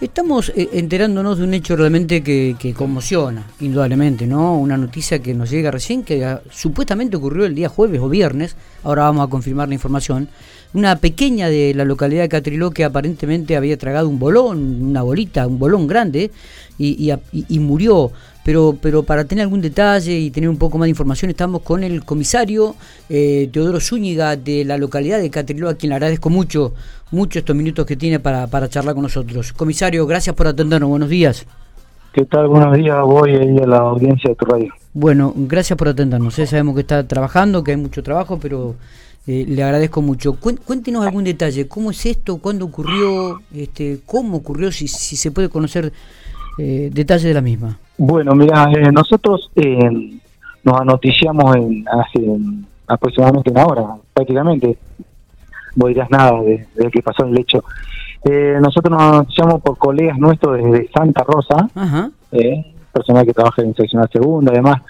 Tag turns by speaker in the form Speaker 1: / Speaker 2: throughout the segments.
Speaker 1: Estamos eh, enterándonos de un hecho realmente que, conmociona, indudablemente, ¿no? Una noticia que nos llega recién, que ah, supuestamente ocurrió el día jueves o viernes, ahora vamos a confirmar la información. Una pequeña de la localidad de Catriló que aparentemente había tragado un bolón, una bolita, un bolón grande, y murió pero, pero para tener algún detalle y tener un poco más de información estamos con el comisario eh, Teodoro Zúñiga de la localidad de Catriló, a quien le agradezco mucho, mucho estos minutos que tiene para, para charlar con nosotros. Comisario, gracias por atendernos, buenos días.
Speaker 2: ¿Qué tal? Buenos días, voy ahí a la audiencia de tu radio.
Speaker 1: Bueno, gracias por atendernos, ¿eh? sabemos que está trabajando, que hay mucho trabajo, pero eh, le agradezco mucho. Cuéntenos algún detalle, ¿cómo es esto? ¿Cuándo ocurrió? Este, ¿Cómo ocurrió? Si, si se puede conocer eh, detalles de la misma.
Speaker 2: Bueno, mira, eh, nosotros eh, nos anoticiamos en, hace aproximadamente una hora, prácticamente. Vos dirás nada desde que pasó el hecho. Eh, nosotros nos anoticiamos por colegas nuestros desde Santa Rosa, eh, personal que trabaja en seccional segunda, además,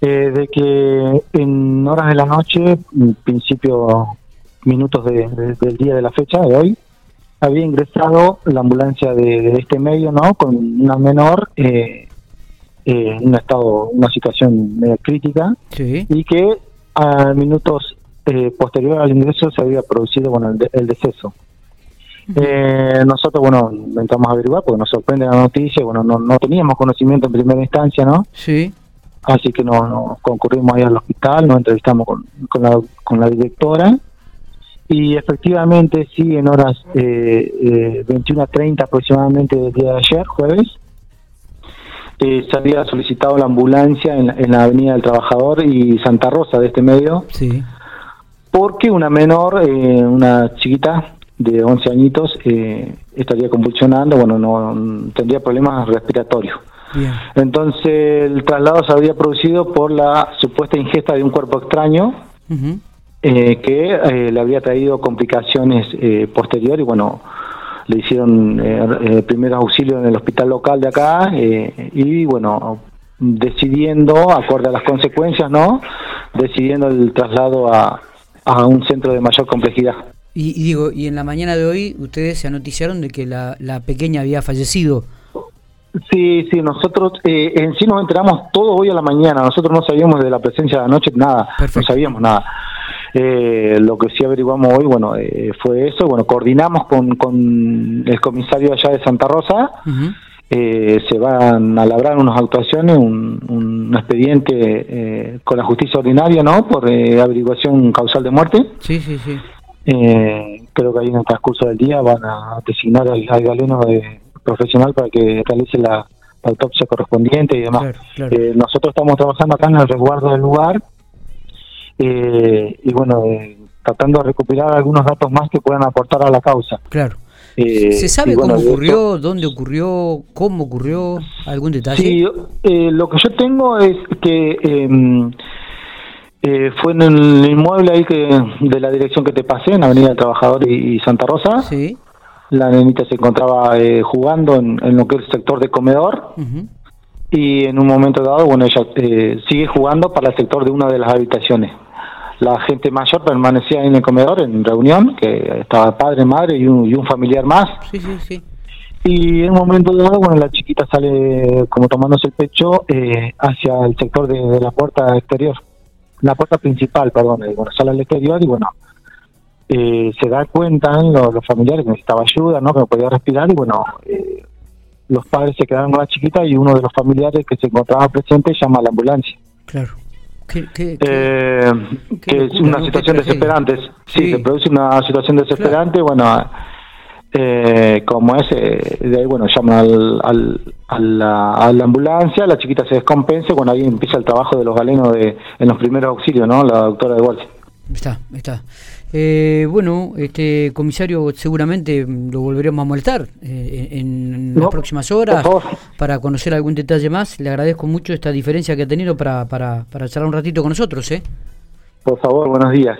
Speaker 2: eh, de que en horas de la noche, principio minutos de, de, del día de la fecha de hoy, había ingresado la ambulancia de, de este medio, ¿no? Con una menor eh, eh, un estado, una situación medio crítica,
Speaker 1: sí.
Speaker 2: y que a minutos eh, posterior al ingreso se había producido, bueno, el, de, el deceso. Eh, nosotros, bueno, intentamos averiguar porque nos sorprende la noticia, bueno, no, no teníamos conocimiento en primera instancia, ¿no?
Speaker 1: Sí.
Speaker 2: Así que nos no, concurrimos ahí al hospital, nos entrevistamos con, con, la, con la directora y efectivamente, sí, en horas eh, eh, 21.30 aproximadamente del día de ayer, jueves, eh, se había solicitado la ambulancia en, en, la Avenida del Trabajador y Santa Rosa de este medio,
Speaker 1: sí.
Speaker 2: porque una menor, eh, una chiquita de 11 añitos, eh, estaría convulsionando, bueno, no tendría problemas respiratorios.
Speaker 1: Bien.
Speaker 2: Entonces el traslado se había producido por la supuesta ingesta de un cuerpo extraño.
Speaker 1: Uh -huh
Speaker 2: eh, que eh, le había traído complicaciones eh, posteriores. Bueno, le hicieron eh, primeros auxilios en el hospital local de acá y, bueno, decidiendo, acorde a las consecuencias, ¿no? Decidiendo el traslado a, a un centro de mayor complejidad.
Speaker 1: Y, y, digo, y en la mañana de hoy ustedes se anoticiaron de que la, la pequeña había fallecido.
Speaker 2: Sí, sí, nosotros eh, en sí nos enteramos todo hoy a la mañana, nosotros no sabíamos de la presencia de anoche, nada,
Speaker 1: Perfecto.
Speaker 2: no sabíamos nada. Eh, lo que sí averiguamos hoy, bueno, eh, fue eso, bueno, coordinamos con, con el comisario allá de Santa Rosa,
Speaker 1: Uh -huh.
Speaker 2: eh, se van a labrar unas actuaciones, un, un expediente eh, con la justicia ordinaria, ¿no? Por eh, averiguación causal de muerte.
Speaker 1: Sí, sí, sí.
Speaker 2: Eh, creo que ahí en el transcurso del día van a designar al, al galeno de, profesional para que realice la, la autopsia correspondiente y demás.
Speaker 1: Claro, claro.
Speaker 2: Eh, nosotros estamos trabajando acá en el resguardo del lugar eh, y bueno, eh, tratando de recuperar algunos datos más que puedan aportar a la causa.
Speaker 1: Claro.
Speaker 2: Eh,
Speaker 1: ¿Se sabe
Speaker 2: bueno,
Speaker 1: cómo ocurrió,
Speaker 2: esto,
Speaker 1: dónde ocurrió, cómo ocurrió? ¿Algún detalle?
Speaker 2: Sí, eh, lo que yo tengo es que em, fue en el inmueble ahí que de la dirección que te pasé, en Avenida del Trabajador y, y Santa Rosa.
Speaker 1: Sí.
Speaker 2: La nenita se encontraba eh, jugando en, en, lo que es el sector de comedor.
Speaker 1: Uh -huh.
Speaker 2: Y en un momento dado, bueno, ella eh, sigue jugando para el sector de una de las habitaciones la gente mayor permanecía en el comedor en reunión, que estaba padre, madre y un, y un familiar más.
Speaker 1: Sí, sí, sí.
Speaker 2: Y en un momento dado, bueno, la chiquita sale como tomándose el pecho eh, hacia el sector de, de, la puerta exterior, la puerta principal, perdón, bueno, sale al exterior y bueno, eh, se da cuenta los, los, familiares que necesitaba ayuda, ¿no? Que no podía respirar y bueno, eh, los padres se quedaron con la chiquita y uno de los familiares que se encontraba presente llama a la ambulancia.
Speaker 1: Claro. ¿Qué, qué,
Speaker 2: eh, qué, que es una situación desesperante. Sí, sí, se produce una situación desesperante. Claro. Bueno, eh, como es, eh, de ahí, bueno, llaman al, al, a, la, a, la, ambulancia, la chiquita se descompensa. Bueno, ahí empieza el trabajo de los galenos de, en los primeros auxilios, ¿no? La doctora de Walsh.
Speaker 1: Está, está. Eh, bueno, este comisario, seguramente lo volveremos a molestar eh, en, no, las próximas horas para conocer algún detalle más. Le agradezco mucho esta diferencia que ha tenido para, para, para charlar un ratito con nosotros. ¿eh?
Speaker 2: Por favor, buenos días.